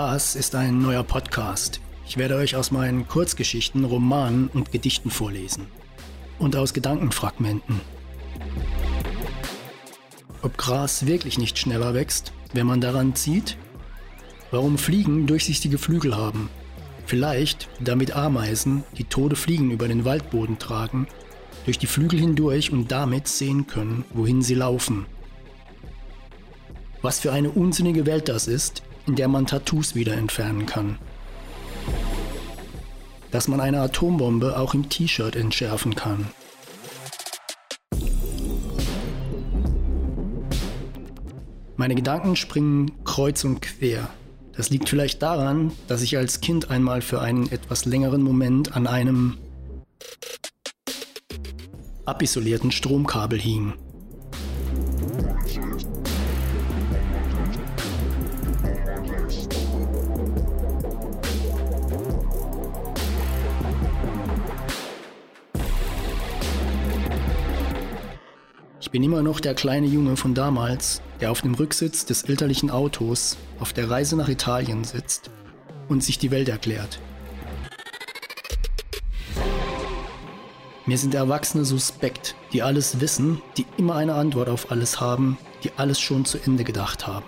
Das ist ein neuer Podcast. Ich werde euch aus meinen Kurzgeschichten, Romanen und Gedichten vorlesen. Und aus Gedankenfragmenten. Ob Gras wirklich nicht schneller wächst, wenn man daran zieht? Warum Fliegen durchsichtige Flügel haben? Vielleicht, damit Ameisen, die tote Fliegen über den Waldboden tragen, durch die Flügel hindurch und damit sehen können, wohin sie laufen. Was für eine unsinnige Welt das ist, in der man Tattoos wieder entfernen kann. Dass man eine Atombombe auch im T-Shirt entschärfen kann. Meine Gedanken springen kreuz und quer. Das liegt vielleicht daran, dass ich als Kind einmal für einen etwas längeren Moment an einem abisolierten Stromkabel hing. Bin immer noch der kleine Junge von damals, der auf dem Rücksitz des elterlichen Autos auf der Reise nach Italien sitzt und sich die Welt erklärt. Mir sind Erwachsene suspekt, die alles wissen, die immer eine Antwort auf alles haben, die alles schon zu Ende gedacht haben.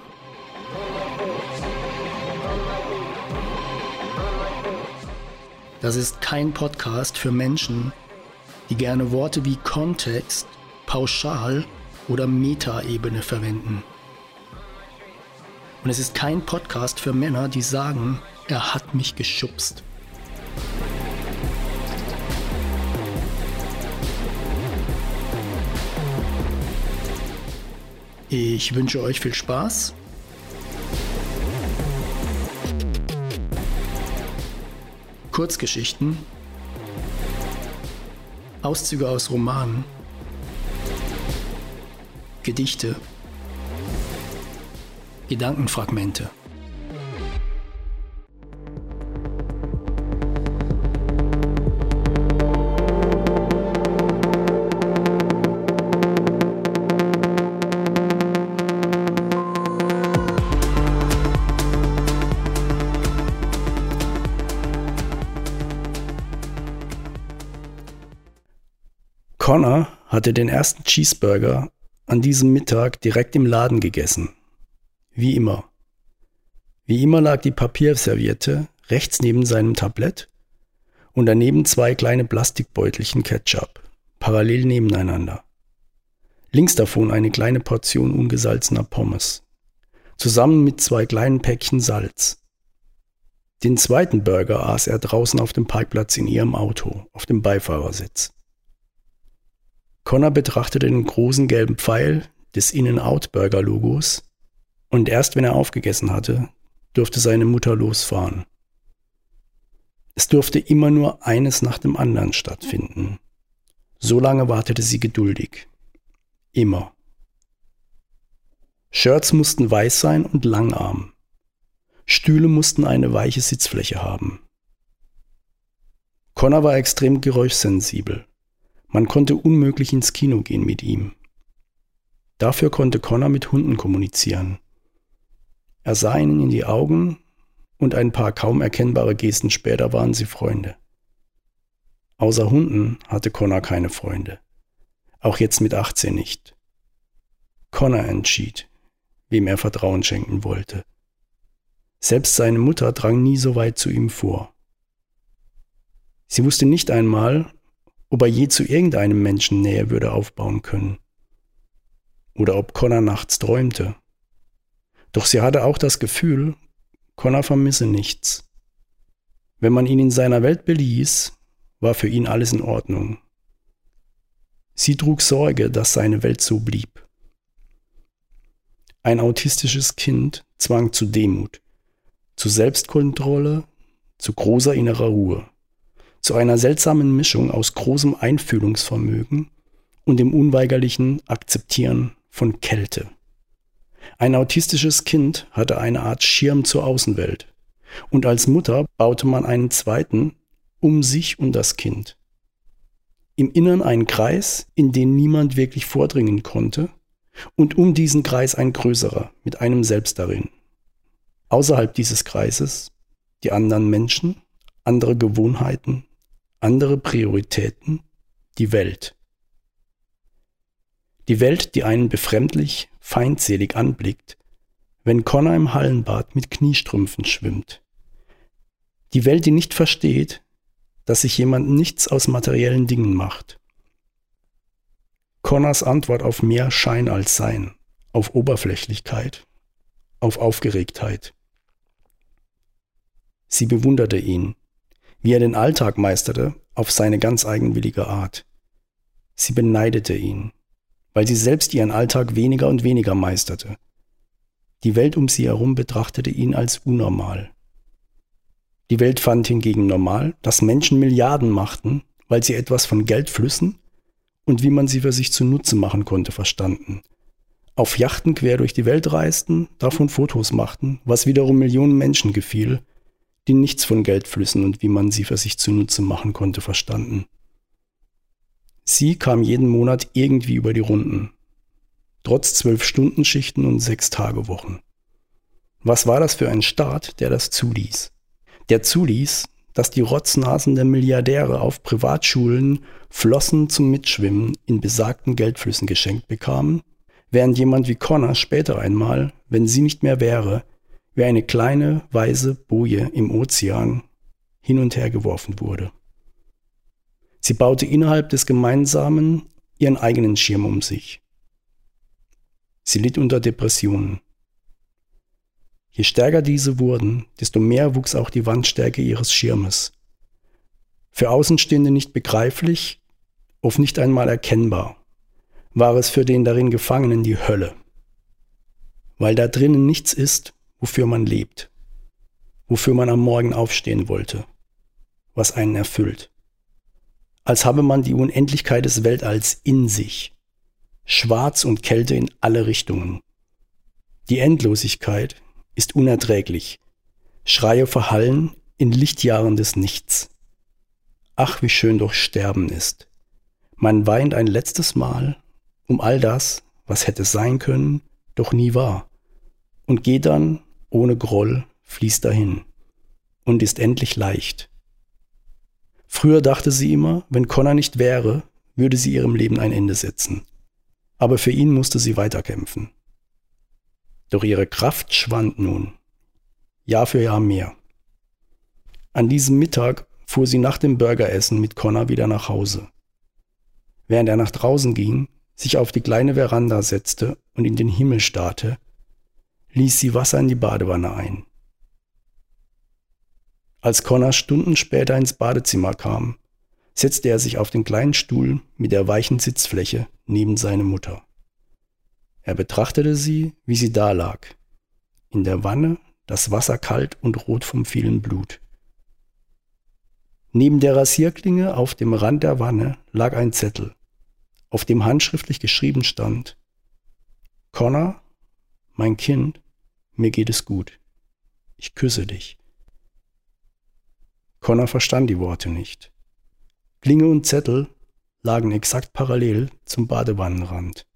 Das ist kein Podcast für Menschen, die gerne Worte wie Kontext Pauschal- oder Metaebene verwenden. Und es ist kein Podcast für Männer, die sagen, er hat mich geschubst. Ich wünsche euch viel Spaß. Kurzgeschichten, Auszüge aus Romanen Gedichte, Gedankenfragmente. Connor hatte den ersten Cheeseburger an diesem Mittag direkt im Laden gegessen. Wie immer. Wie immer lag die Papierserviette rechts neben seinem Tablett und daneben zwei kleine Plastikbeutelchen Ketchup, parallel nebeneinander. Links davon eine kleine Portion ungesalzener Pommes, zusammen mit zwei kleinen Päckchen Salz. Den zweiten Burger aß er draußen auf dem Parkplatz in ihrem Auto, auf dem Beifahrersitz. Connor betrachtete den großen gelben Pfeil des In-N-Out-Burger-Logos und erst wenn er aufgegessen hatte, durfte seine Mutter losfahren. Es durfte immer nur eines nach dem anderen stattfinden. So lange wartete sie geduldig. Immer. Shirts mussten weiß sein und langarm. Stühle mussten eine weiche Sitzfläche haben. Connor war extrem geräuschsensibel. Man konnte unmöglich ins Kino gehen mit ihm. Dafür konnte Connor mit Hunden kommunizieren. Er sah ihnen in die Augen und ein paar kaum erkennbare Gesten später waren sie Freunde. Außer Hunden hatte Connor keine Freunde. Auch jetzt mit 18 nicht. Connor entschied, wem er Vertrauen schenken wollte. Selbst seine Mutter drang nie so weit zu ihm vor. Sie wusste nicht einmal, ob er je zu irgendeinem Menschen Nähe würde aufbauen können. Oder ob Connor nachts träumte. Doch sie hatte auch das Gefühl, Connor vermisse nichts. Wenn man ihn in seiner Welt beließ, war für ihn alles in Ordnung. Sie trug Sorge, dass seine Welt so blieb. Ein autistisches Kind zwang zu Demut, zu Selbstkontrolle, zu großer innerer Ruhe zu einer seltsamen Mischung aus großem Einfühlungsvermögen und dem unweigerlichen Akzeptieren von Kälte. Ein autistisches Kind hatte eine Art Schirm zur Außenwelt, und als Mutter baute man einen zweiten um sich und das Kind. Im Innern einen Kreis, in den niemand wirklich vordringen konnte, und um diesen Kreis ein größerer, mit einem selbst darin. Außerhalb dieses Kreises die anderen Menschen, andere Gewohnheiten, andere Prioritäten, die Welt. Die Welt, die einen befremdlich, feindselig anblickt, wenn Connor im Hallenbad mit Kniestrümpfen schwimmt. Die Welt, die nicht versteht, dass sich jemand nichts aus materiellen Dingen macht. Connors Antwort auf mehr Schein als Sein, auf Oberflächlichkeit, auf Aufgeregtheit. Sie bewunderte ihn, wie er den Alltag meisterte, auf seine ganz eigenwillige Art. Sie beneidete ihn, weil sie selbst ihren Alltag weniger und weniger meisterte. Die Welt um sie herum betrachtete ihn als unnormal. Die Welt fand hingegen normal, dass Menschen Milliarden machten, weil sie etwas von Geldflüssen und wie man sie für sich zunutze machen konnte verstanden. Auf Yachten quer durch die Welt reisten, davon Fotos machten, was wiederum Millionen Menschen gefiel, die nichts von Geldflüssen und wie man sie für sich zunutze machen konnte verstanden. Sie kam jeden Monat irgendwie über die Runden, trotz zwölf Stunden Schichten und sechs Tage Wochen. Was war das für ein Staat, der das zuließ? Der zuließ, dass die Rotznasen der Milliardäre auf Privatschulen Flossen zum Mitschwimmen in besagten Geldflüssen geschenkt bekamen, während jemand wie Connor später einmal, wenn sie nicht mehr wäre, wie eine kleine weiße Boje im Ozean hin und her geworfen wurde. Sie baute innerhalb des Gemeinsamen ihren eigenen Schirm um sich. Sie litt unter Depressionen. Je stärker diese wurden, desto mehr wuchs auch die Wandstärke ihres Schirmes. Für Außenstehende nicht begreiflich, oft nicht einmal erkennbar, war es für den darin Gefangenen die Hölle. Weil da drinnen nichts ist, wofür man lebt, wofür man am Morgen aufstehen wollte, was einen erfüllt. Als habe man die Unendlichkeit des Weltalls in sich, Schwarz und Kälte in alle Richtungen. Die Endlosigkeit ist unerträglich. Schreie verhallen in Lichtjahren des Nichts. Ach, wie schön doch Sterben ist. Man weint ein letztes Mal um all das, was hätte sein können, doch nie war, und geht dann, ohne Groll, fließt dahin und ist endlich leicht. Früher dachte sie immer, wenn Connor nicht wäre, würde sie ihrem Leben ein Ende setzen aber für ihn musste sie weiterkämpfen. Doch ihre Kraft schwand nun, Jahr für Jahr mehr. An diesem Mittag fuhr sie nach dem Burgeressen mit Connor wieder nach Hause. Während er nach draußen ging, sich auf die kleine Veranda setzte und in den Himmel starrte, ließ sie Wasser in die Badewanne ein. Als Connor Stunden später ins Badezimmer kam, setzte er sich auf den kleinen Stuhl mit der weichen Sitzfläche neben seine Mutter. Er betrachtete sie, wie sie da lag. In der Wanne, das Wasser kalt und rot vom vielen Blut. Neben der Rasierklinge auf dem Rand der Wanne lag ein Zettel, auf dem handschriftlich geschrieben stand Connor, mein Kind, mir geht es gut. Ich küsse dich. Connor verstand die Worte nicht. Klinge und Zettel lagen exakt parallel zum Badewannenrand.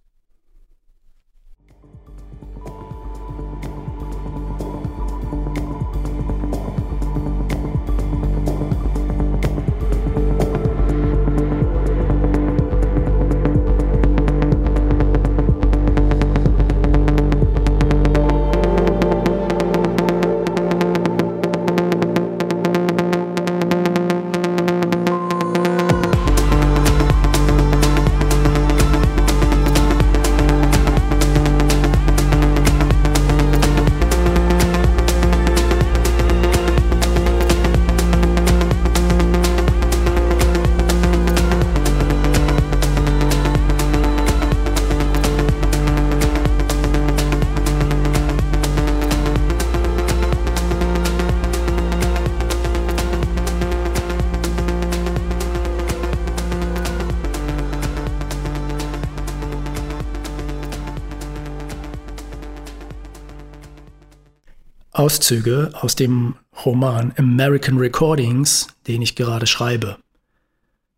Auszüge aus dem Roman American Recordings, den ich gerade schreibe.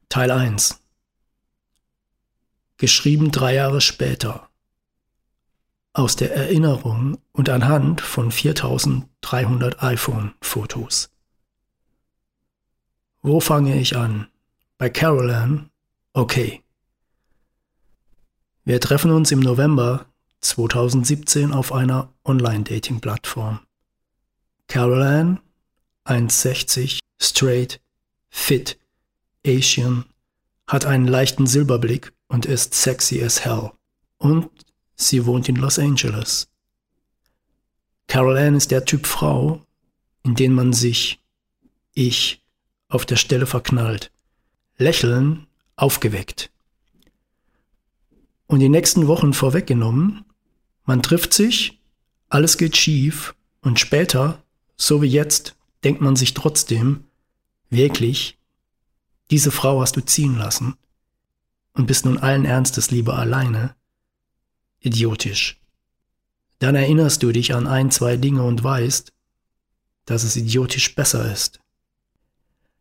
Teil 1. Geschrieben drei Jahre später. aus der Erinnerung und anhand von 4300 iPhone-Fotos. Wo fange ich an? Bei Carolan? Okay. Wir treffen uns im November 2017 auf einer Online-Dating-Plattform. Carolan, 1,60, straight, fit, Asian, hat einen leichten Silberblick und ist sexy as hell. Und sie wohnt in Los Angeles. Carol Ann ist der Typ Frau, in den man sich, ich, auf der Stelle verknallt. Lächeln, aufgeweckt. Und die nächsten Wochen vorweggenommen, man trifft sich, alles geht schief und später, so wie jetzt, denkt man sich trotzdem, wirklich, diese Frau hast du ziehen lassen und bist nun allen Ernstes lieber alleine. Idiotisch. Dann erinnerst du dich an ein, zwei Dinge und weißt, dass es idiotisch besser ist.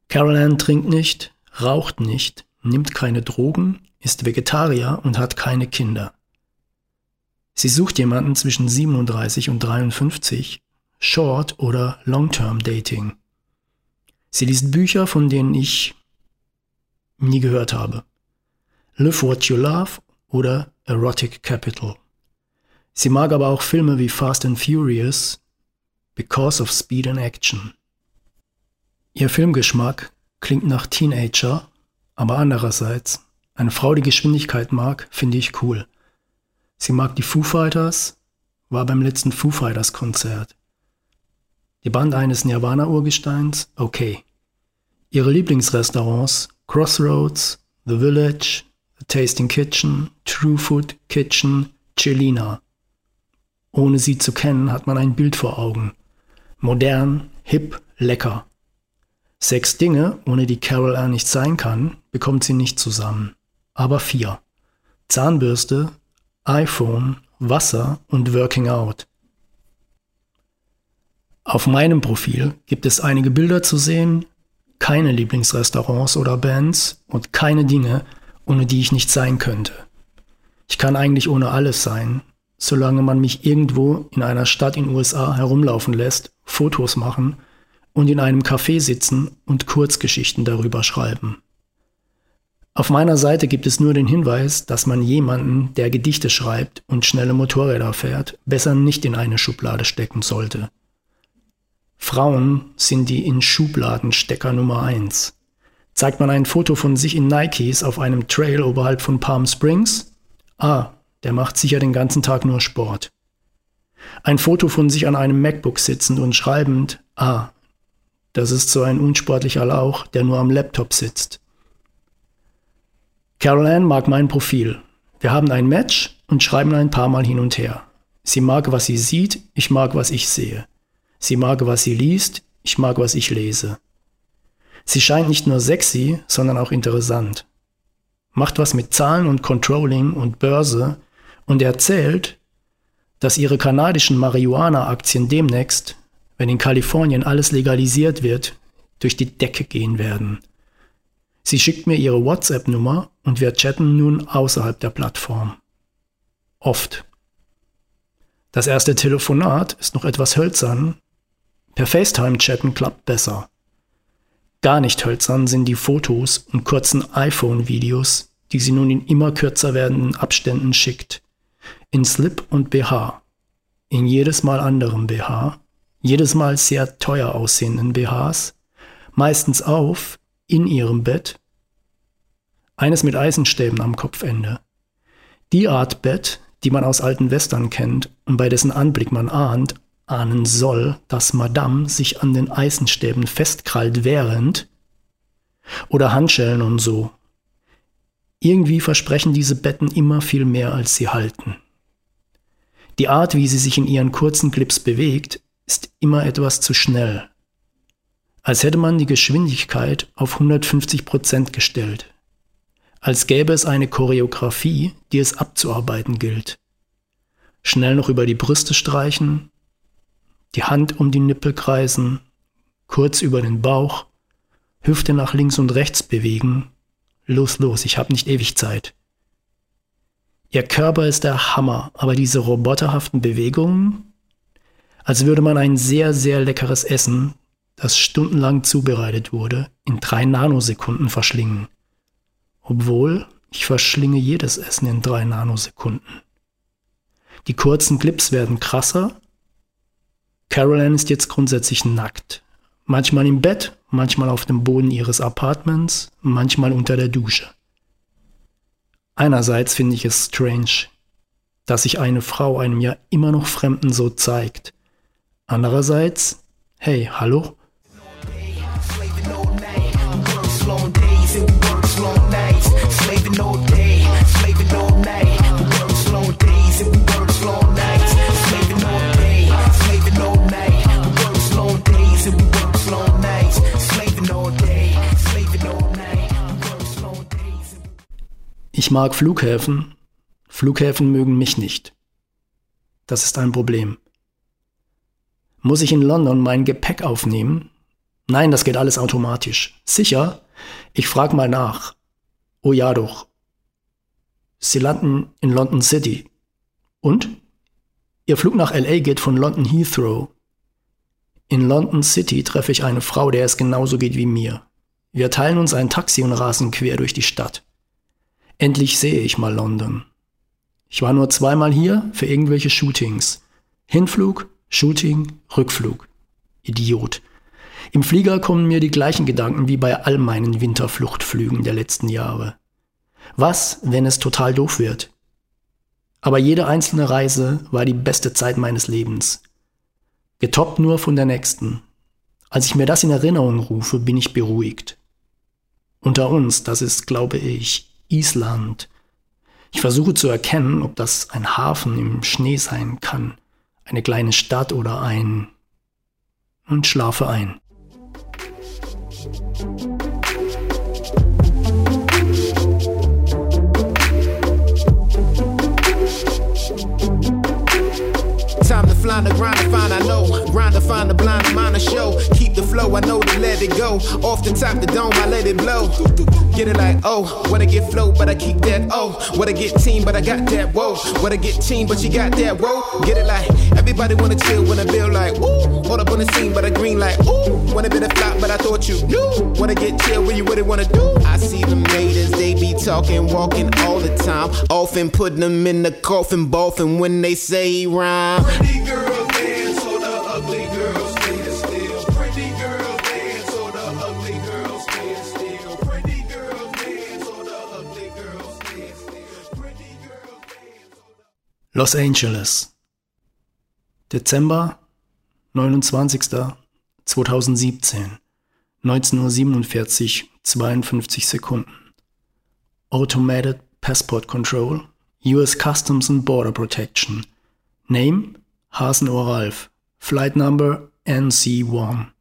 Carol Ann trinkt nicht, raucht nicht, nimmt keine Drogen, ist Vegetarier und hat keine Kinder. Sie sucht jemanden zwischen 37 und 53, Short- oder Long-Term Dating. Sie liest Bücher, von denen ich nie gehört habe. Live What You Love oder Erotic Capital. Sie mag aber auch Filme wie Fast and Furious, Because of Speed and Action. Ihr Filmgeschmack klingt nach Teenager, aber andererseits, eine Frau, die Geschwindigkeit mag, finde ich cool. Sie mag die Foo Fighters, war beim letzten Foo Fighters Konzert. Die Band eines Nirvana-Urgesteins, okay. Ihre Lieblingsrestaurants, Crossroads, The Village, The Tasting Kitchen, True Food Kitchen, Celina. Ohne sie zu kennen, hat man ein Bild vor Augen. Modern, hip, lecker. Sechs Dinge, ohne die Carol Ann nicht sein kann, bekommt sie nicht zusammen. Aber vier. Zahnbürste, iPhone, Wasser und Working Out. Auf meinem Profil gibt es einige Bilder zu sehen, keine Lieblingsrestaurants oder Bands und keine Dinge, ohne die ich nicht sein könnte. Ich kann eigentlich ohne alles sein, solange man mich irgendwo in einer Stadt in USA herumlaufen lässt, Fotos machen und in einem Café sitzen und Kurzgeschichten darüber schreiben. Auf meiner Seite gibt es nur den Hinweis, dass man jemanden, der Gedichte schreibt und schnelle Motorräder fährt, besser nicht in eine Schublade stecken sollte. Frauen sind die in Schubladenstecker Nummer eins. Zeigt man ein Foto von sich in Nikes auf einem Trail oberhalb von Palm Springs? Ah, der macht sicher den ganzen Tag nur Sport. Ein Foto von sich an einem MacBook sitzend und schreibend? Ah, das ist so ein unsportlicher Lauch, der nur am Laptop sitzt. Carol Ann mag mein Profil. Wir haben ein Match und schreiben ein paar Mal hin und her. Sie mag, was sie sieht, ich mag, was ich sehe. Sie mag, was sie liest, ich mag, was ich lese. Sie scheint nicht nur sexy, sondern auch interessant. Macht was mit Zahlen und Controlling und Börse und erzählt, dass ihre kanadischen Marihuana-Aktien demnächst, wenn in Kalifornien alles legalisiert wird, durch die Decke gehen werden. Sie schickt mir ihre WhatsApp-Nummer und wir chatten nun außerhalb der Plattform. Oft. Das erste Telefonat ist noch etwas hölzern. Per FaceTime chatten klappt besser. Gar nicht hölzern sind die Fotos und kurzen iPhone-Videos, die sie nun in immer kürzer werdenden Abständen schickt. In Slip und BH. In jedes Mal anderem BH. Jedes Mal sehr teuer aussehenden BHs. Meistens auf, in ihrem Bett. Eines mit Eisenstäben am Kopfende. Die Art Bett, die man aus alten Western kennt und bei dessen Anblick man ahnt, ahnen soll, dass Madame sich an den Eisenstäben festkrallt während oder Handschellen und so. Irgendwie versprechen diese Betten immer viel mehr, als sie halten. Die Art, wie sie sich in ihren kurzen Clips bewegt, ist immer etwas zu schnell. Als hätte man die Geschwindigkeit auf 150 Prozent gestellt. Als gäbe es eine Choreografie, die es abzuarbeiten gilt. Schnell noch über die Brüste streichen, die Hand um die Nippel kreisen, kurz über den Bauch, Hüfte nach links und rechts bewegen. Los, los, ich hab nicht ewig Zeit. Ihr Körper ist der Hammer, aber diese roboterhaften Bewegungen, als würde man ein sehr, sehr leckeres Essen, das stundenlang zubereitet wurde, in drei Nanosekunden verschlingen. Obwohl ich verschlinge jedes Essen in drei Nanosekunden. Die kurzen Clips werden krasser. Caroline ist jetzt grundsätzlich nackt. Manchmal im Bett, manchmal auf dem Boden ihres Apartments, manchmal unter der Dusche. Einerseits finde ich es strange, dass sich eine Frau einem ja immer noch Fremden so zeigt. Andererseits, hey, hallo? Ich mag Flughäfen. Flughäfen mögen mich nicht. Das ist ein Problem. Muss ich in London mein Gepäck aufnehmen? Nein, das geht alles automatisch. Sicher? Ich frag mal nach. Oh ja doch. Sie landen in London City. Und? Ihr Flug nach LA geht von London Heathrow. In London City treffe ich eine Frau, der es genauso geht wie mir. Wir teilen uns ein Taxi und rasen quer durch die Stadt. Endlich sehe ich mal London. Ich war nur zweimal hier für irgendwelche Shootings. Hinflug, Shooting, Rückflug. Idiot. Im Flieger kommen mir die gleichen Gedanken wie bei all meinen Winterfluchtflügen der letzten Jahre. Was, wenn es total doof wird? Aber jede einzelne Reise war die beste Zeit meines Lebens. Getoppt nur von der nächsten. Als ich mir das in Erinnerung rufe, bin ich beruhigt. Unter uns, das ist, glaube ich, Island. Ich versuche zu erkennen, ob das ein Hafen im Schnee sein kann, eine kleine Stadt oder ein... und schlafe ein. Time to fly the grind to find I know. Grind to find the blind mind to show. Keep flow, I know to let it go. Off the top the dome, I let it blow. Get it like, oh, wanna get flow, but I keep that, oh. Wanna get team, but I got that, whoa. Wanna get team, but you got that, whoa. Get it like, everybody wanna chill when I feel like, ooh. Hold up on the scene, but I green like, ooh. Wanna be the flop, but I thought you knew. Wanna get chill when you really wanna do. I see them haters, they be talking, walking all the time. Often putting them in the coffin, boffin when they say rhyme. Pretty girls Los Angeles. Dezember 29. 2017. 19.47 Uhr, 52 Sekunden. Automated Passport Control, US Customs and Border Protection. Name Hasenohr Ralf. Flight Number NC1.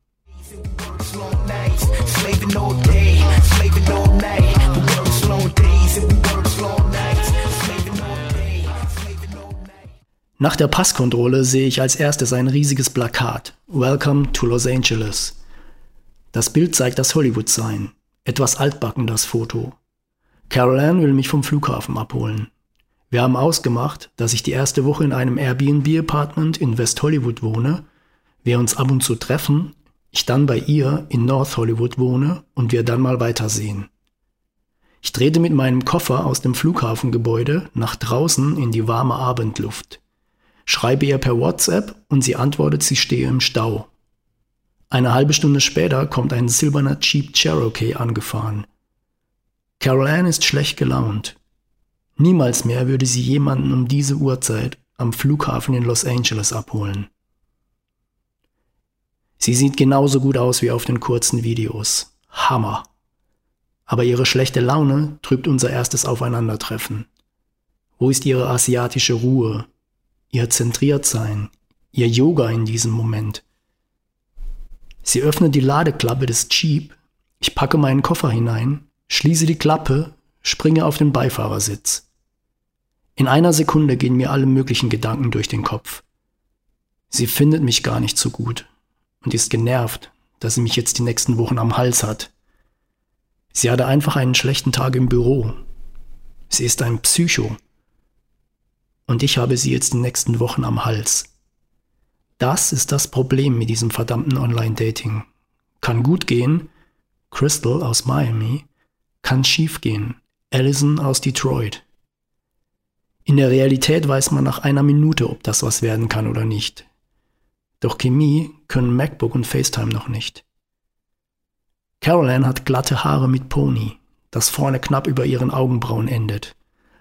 Nach der Passkontrolle sehe ich als erstes ein riesiges Plakat. Welcome to Los Angeles. Das Bild zeigt das Hollywood-Sign. Etwas altbacken das Foto. Carol Ann will mich vom Flughafen abholen. Wir haben ausgemacht, dass ich die erste Woche in einem Airbnb-Apartment in West Hollywood wohne, wir uns ab und zu treffen, ich dann bei ihr in North Hollywood wohne und wir dann mal weitersehen. Ich drehte mit meinem Koffer aus dem Flughafengebäude nach draußen in die warme Abendluft, schreibe ihr per WhatsApp und sie antwortet, sie stehe im Stau. Eine halbe Stunde später kommt ein silberner Jeep Cherokee angefahren. Carol Ann ist schlecht gelaunt. Niemals mehr würde sie jemanden um diese Uhrzeit am Flughafen in Los Angeles abholen. Sie sieht genauso gut aus wie auf den kurzen Videos. Hammer. Aber ihre schlechte Laune trübt unser erstes Aufeinandertreffen. Wo ist ihre asiatische Ruhe, ihr Zentriertsein, ihr Yoga in diesem Moment? Sie öffnet die Ladeklappe des Jeep, ich packe meinen Koffer hinein, schließe die Klappe springe auf den Beifahrersitz. In einer Sekunde gehen mir alle möglichen Gedanken durch den Kopf. Sie findet mich gar nicht so gut und ist genervt, dass sie mich jetzt die nächsten Wochen am Hals hat. Sie hatte einfach einen schlechten Tag im Büro. Sie ist ein Psycho. Und ich habe sie jetzt die nächsten Wochen am Hals. Das ist das Problem mit diesem verdammten Online-Dating. Kann gut gehen, Crystal aus Miami, kann schief gehen, Allison aus Detroit. In der Realität weiß man nach einer Minute, ob das was werden kann oder nicht. Doch Chemie können MacBook und FaceTime noch nicht. Caroline hat glatte Haare mit Pony, das vorne knapp über ihren Augenbrauen endet.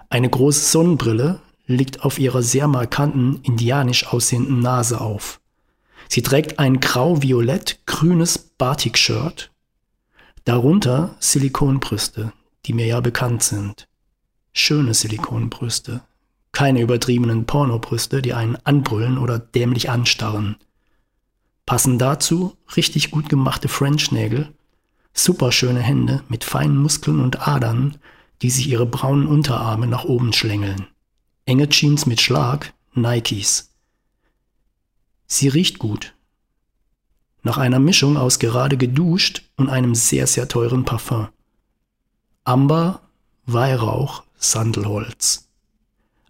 Eine große Sonnenbrille liegt auf ihrer sehr markanten, indianisch aussehenden Nase auf. Sie trägt ein grau-violett-grünes Batik-Shirt, darunter Silikonbrüste, die mir ja bekannt sind. Schöne Silikonbrüste, keine übertriebenen Pornobrüste, die einen anbrüllen oder dämlich anstarren. Passen dazu richtig gut gemachte French-Nägel, superschöne Hände mit feinen Muskeln und Adern, die sich ihre braunen Unterarme nach oben schlängeln. Enge Jeans mit Schlag, Nikes. Sie riecht gut. Nach einer Mischung aus gerade geduscht und einem sehr, sehr teuren Parfum. Amber, Weihrauch, Sandelholz.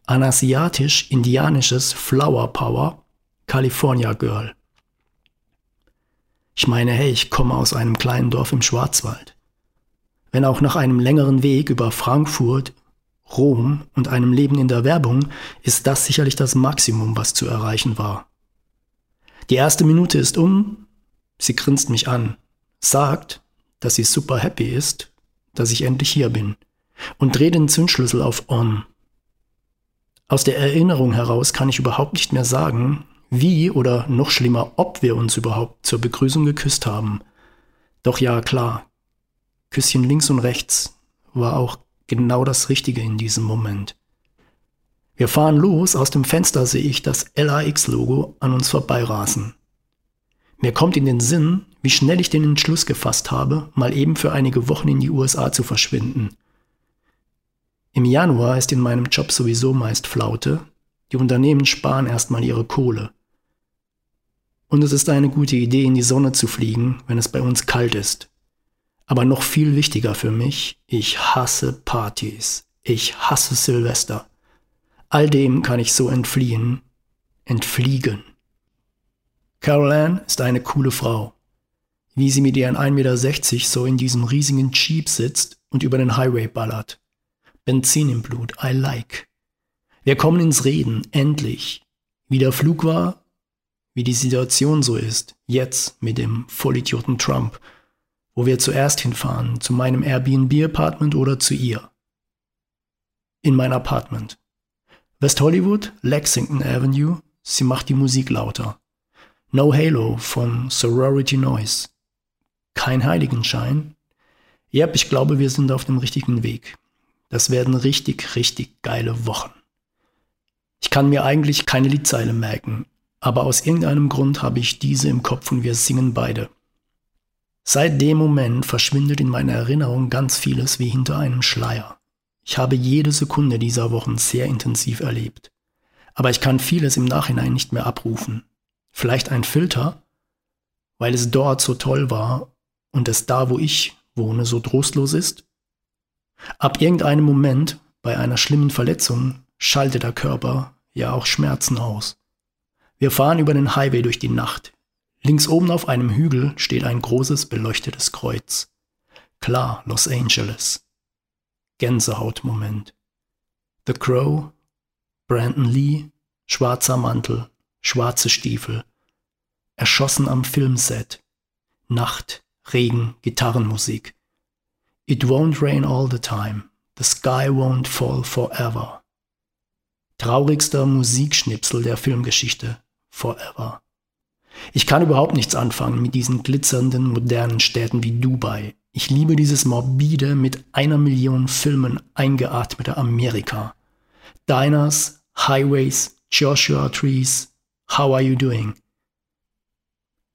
Ein asiatisch-indianisches Flower Power, California Girl. Ich meine, hey, ich komme aus einem kleinen Dorf im Schwarzwald. Wenn auch nach einem längeren Weg über Frankfurt, Rom und einem Leben in der Werbung ist das sicherlich das Maximum, was zu erreichen war. Die erste Minute ist um, sie grinst mich an, sagt, dass sie super happy ist, dass ich endlich hier bin und dreht den Zündschlüssel auf On. Aus der Erinnerung heraus kann ich überhaupt nicht mehr sagen, wie oder noch schlimmer, ob wir uns überhaupt zur Begrüßung geküsst haben. Doch ja, klar, Küsschen links und rechts war auch genau das Richtige in diesem Moment. Wir fahren los, aus dem Fenster sehe ich das LAX-Logo an uns vorbeirasen. Mir kommt in den Sinn, wie schnell ich den Entschluss gefasst habe, mal eben für einige Wochen in die USA zu verschwinden. Im Januar ist in meinem Job sowieso meist Flaute, die Unternehmen sparen erstmal ihre Kohle. Und es ist eine gute Idee, in die Sonne zu fliegen, wenn es bei uns kalt ist. Aber noch viel wichtiger für mich, ich hasse Partys. Ich hasse Silvester. All dem kann ich so entfliehen, entfliegen. Carol Ann ist eine coole Frau. Wie sie mit ihren 1,60 Meter so in diesem riesigen Jeep sitzt und über den Highway ballert. Benzin im Blut, I like. Wir kommen ins Reden, endlich. Wie der Flug war, wie die Situation so ist, jetzt mit dem Vollidioten Trump wo wir zuerst hinfahren, zu meinem Airbnb-Apartment oder zu ihr. In mein Apartment. West Hollywood, Lexington Avenue, sie macht die Musik lauter. No Halo von Sorority Noise. Kein Heiligenschein. Yep, ich glaube, wir sind auf dem richtigen Weg. Das werden richtig, richtig geile Wochen. Ich kann mir eigentlich keine Liedzeile merken, aber aus irgendeinem Grund habe ich diese im Kopf und wir singen beide. Seit dem Moment verschwindet in meiner Erinnerung ganz vieles wie hinter einem Schleier. Ich habe jede Sekunde dieser Wochen sehr intensiv erlebt. Aber ich kann vieles im Nachhinein nicht mehr abrufen. Vielleicht ein Filter, weil es dort so toll war und es da, wo ich wohne, so trostlos ist? Ab irgendeinem Moment, bei einer schlimmen Verletzung, schaltet der Körper ja auch Schmerzen aus. Wir fahren über den Highway durch die Nacht. Links oben auf einem Hügel steht ein großes beleuchtetes Kreuz. Klar, Los Angeles. Gänsehautmoment. The Crow, Brandon Lee, schwarzer Mantel, schwarze Stiefel. Erschossen am Filmset. Nacht, Regen, Gitarrenmusik. It won't rain all the time. The sky won't fall forever. Traurigster Musikschnipsel der Filmgeschichte. Forever. Ich kann überhaupt nichts anfangen mit diesen glitzernden modernen Städten wie Dubai. Ich liebe dieses morbide, mit einer Million Filmen eingeatmete Amerika. Diners, Highways, Joshua Trees, How are you doing?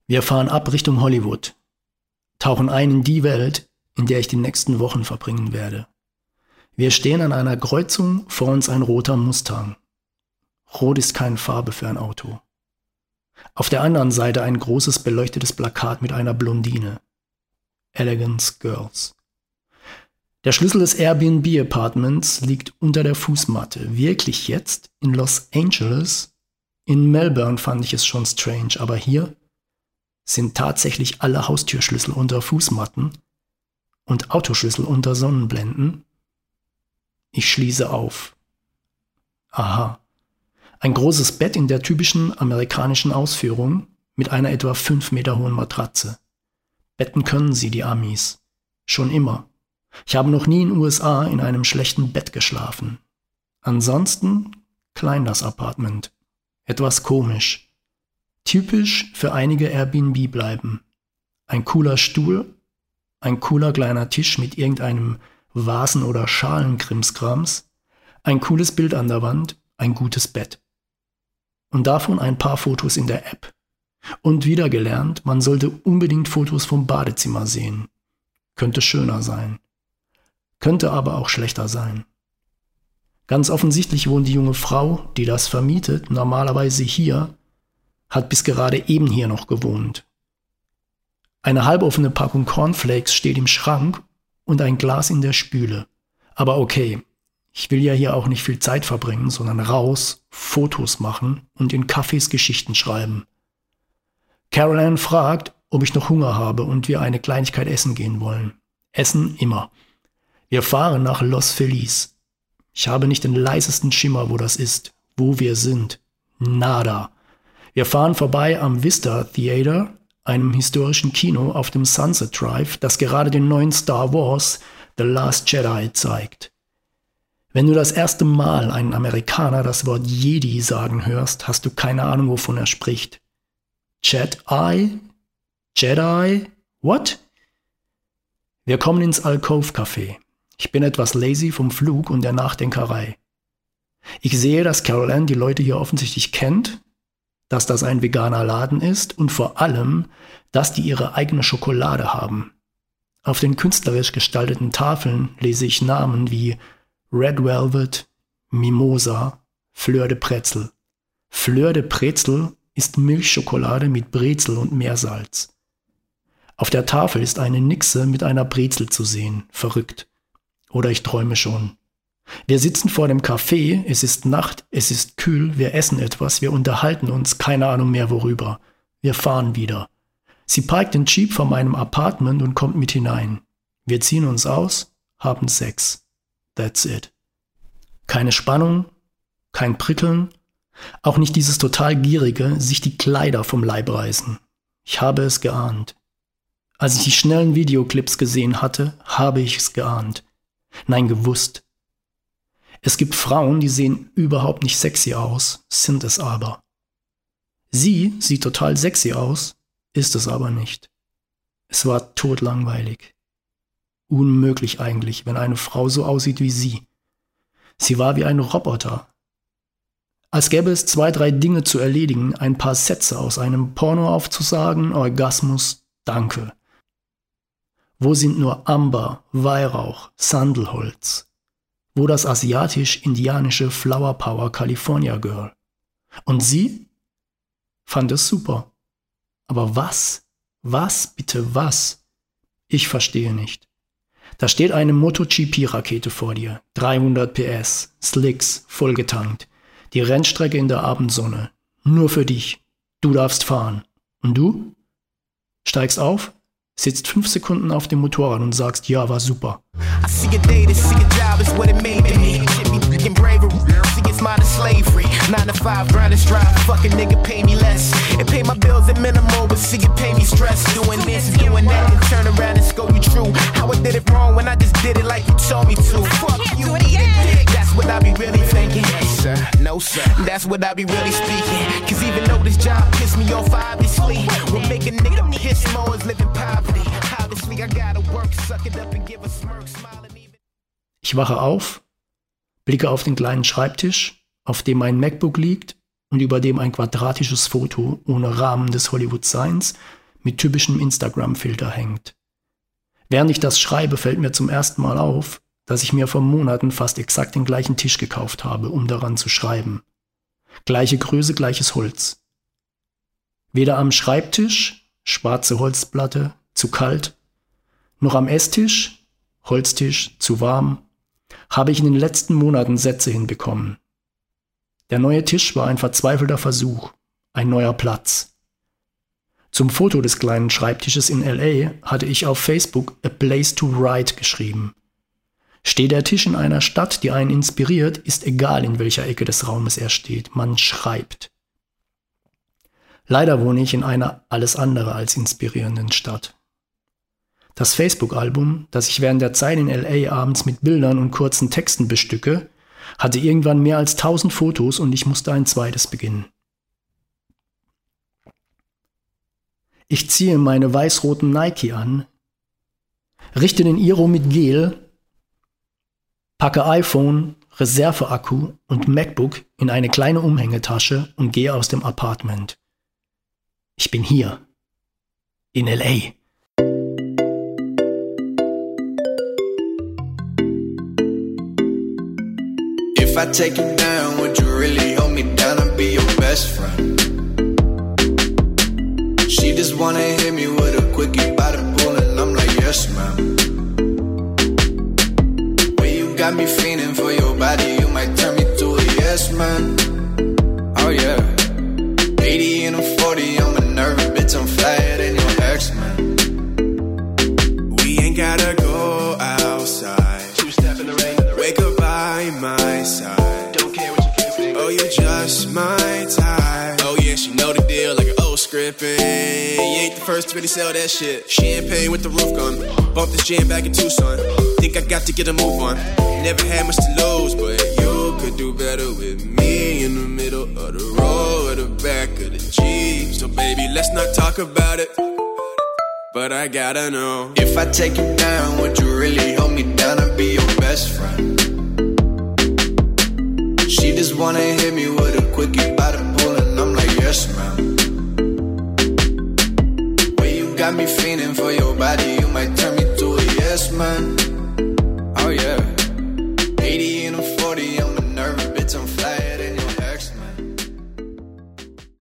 Wir fahren ab Richtung Hollywood, tauchen ein in die Welt, in der ich die nächsten Wochen verbringen werde. Wir stehen an einer Kreuzung, vor uns ein roter Mustang. Rot ist keine Farbe für ein Auto. Auf der anderen Seite ein großes beleuchtetes Plakat mit einer Blondine. Elegance Girls. Der Schlüssel des Airbnb-Apartments liegt unter der Fußmatte. Wirklich jetzt? In Los Angeles? In Melbourne fand ich es schon strange, aber hier sind tatsächlich alle Haustürschlüssel unter Fußmatten und Autoschlüssel unter Sonnenblenden. Ich schließe auf. Aha. Ein großes Bett in der typischen amerikanischen Ausführung mit einer etwa fünf Meter hohen Matratze. Betten können sie, die Amis. Schon immer. Ich habe noch nie in USA in einem schlechten Bett geschlafen. Ansonsten klein das Apartment. Etwas komisch. Typisch für einige Airbnb bleiben. Ein cooler Stuhl, ein cooler kleiner Tisch mit irgendeinem Vasen- oder Schalenkrimskrams, ein cooles Bild an der Wand, ein gutes Bett. Und davon ein paar Fotos in der App. Und wieder gelernt, man sollte unbedingt Fotos vom Badezimmer sehen. Könnte schöner sein. Könnte aber auch schlechter sein. Ganz offensichtlich wohnt die junge Frau, die das vermietet, normalerweise hier, hat bis gerade eben hier noch gewohnt. Eine halboffene Packung Cornflakes steht im Schrank und ein Glas in der Spüle. Aber okay, ich will ja hier auch nicht viel Zeit verbringen, sondern raus, Fotos machen und in Cafés Geschichten schreiben. Caroline fragt, ob ich noch Hunger habe und wir eine Kleinigkeit essen gehen wollen. Essen immer. Wir fahren nach Los Feliz. Ich habe nicht den leisesten Schimmer, wo das ist, wo wir sind. Nada. Wir fahren vorbei am Vista Theater, einem historischen Kino auf dem Sunset Drive, das gerade den neuen Star Wars The Last Jedi zeigt. Wenn du das erste Mal einen Amerikaner das Wort Jedi sagen hörst, hast du keine Ahnung, wovon er spricht. Jedi? Jedi? What? Wir kommen ins Alcove Café. Ich bin etwas lazy vom Flug und der Nachdenkerei. Ich sehe, dass Carol Ann die Leute hier offensichtlich kennt, dass das ein veganer Laden ist und vor allem, dass die ihre eigene Schokolade haben. Auf den künstlerisch gestalteten Tafeln lese ich Namen wie Red Velvet, Mimosa, Fleur de Pretzel. Fleur de Pretzel ist Milchschokolade mit Brezel und Meersalz. Auf der Tafel ist eine Nixe mit einer Brezel zu sehen. Verrückt. Oder ich träume schon. Wir sitzen vor dem Café, es ist Nacht, es ist kühl, wir essen etwas, wir unterhalten uns, keine Ahnung mehr worüber. Wir fahren wieder. Sie parkt den Jeep vor meinem Apartment und kommt mit hinein. Wir ziehen uns aus, haben Sex. That's it. Keine Spannung, kein Prickeln, auch nicht dieses total gierige, sich die Kleider vom Leib reißen. Ich habe es geahnt. Als ich die schnellen Videoclips gesehen hatte, habe ich es geahnt. Nein, gewusst. Es gibt Frauen, die sehen überhaupt nicht sexy aus, sind es aber. Sie sieht total sexy aus, ist es aber nicht. Es war totlangweilig. Unmöglich eigentlich, wenn eine Frau so aussieht wie sie. Sie war wie ein Roboter. Als gäbe es zwei, drei Dinge zu erledigen, ein paar Sätze aus einem Porno aufzusagen, Orgasmus, danke. Wo sind nur Amber, Weihrauch, Sandelholz? Wo das asiatisch-indianische Flower Power California Girl? Und sie fand es super. Aber was? Was, bitte was? Ich verstehe nicht. Da steht eine MotoGP-Rakete vor dir, 300 PS, Slicks, vollgetankt, die Rennstrecke in der Abendsonne, nur für dich. Du darfst fahren. Und du? Steigst auf, sitzt fünf Sekunden auf dem Motorrad und sagst, ja, war super. Nine to five, grind and strive. Fucking nigga pay me less. And pay my bills at minimal, but see it pay me stress. Doing this, doing that, and turn around and scold you true. How I did it wrong when I just did it like you told me to. Fuck you, eat a dick. That's what I be really thinking. Yes, sir. No, sir. That's what I be really speaking. Cause even though this job pissed me off, obviously, what make a nigga piss more is living poverty. Obviously, I gotta work, suck it up and give a smirk, smiling even. Ich wache auf, blicke auf den kleinen Schreibtisch auf dem ein MacBook liegt und über dem ein quadratisches Foto ohne Rahmen des Hollywood Signs mit typischem Instagram-Filter hängt. Während ich das schreibe, fällt mir zum ersten Mal auf, dass ich mir vor Monaten fast exakt den gleichen Tisch gekauft habe, um daran zu schreiben. Gleiche Größe, gleiches Holz. Weder am Schreibtisch, schwarze Holzplatte, zu kalt, noch am Esstisch, Holztisch, zu warm, habe ich in den letzten Monaten Sätze hinbekommen. Der neue Tisch war ein verzweifelter Versuch, ein neuer Platz. Zum Foto des kleinen Schreibtisches in LA hatte ich auf Facebook A Place to Write geschrieben. Steht der Tisch in einer Stadt, die einen inspiriert, ist egal, in welcher Ecke des Raumes er steht, man schreibt. Leider wohne ich in einer alles andere als inspirierenden Stadt. Das Facebook-Album, das ich während der Zeit in LA abends mit Bildern und kurzen Texten bestücke, hatte irgendwann mehr als 1000 Fotos und ich musste ein zweites beginnen. Ich ziehe meine weiß-roten Nike an, richte den Iro mit Gel, packe iPhone, Reserveakku und MacBook in eine kleine Umhängetasche und gehe aus dem Apartment. Ich bin hier. In LA. I take you down, would you really hold me down and be your best friend? She just wanna hit me with a quickie by the pool, and I'm like, yes, ma'am. When you got me feeling for your body, you might turn me to a yes, man. First to really sell that shit. Champagne with the roof gun. Bought this jam back in Tucson. Think I got to get a move on. Never had much to lose, but you could do better with me in the middle of the road, the back of the Jeep. So, baby, let's not talk about it. But I gotta know If I take you down, would you really hold me down and be your best friend? She just wanna hit me with a quickie by the pool, and I'm like, yes, ma'am. Got me feeling for your body, you might turn me to a yes, man.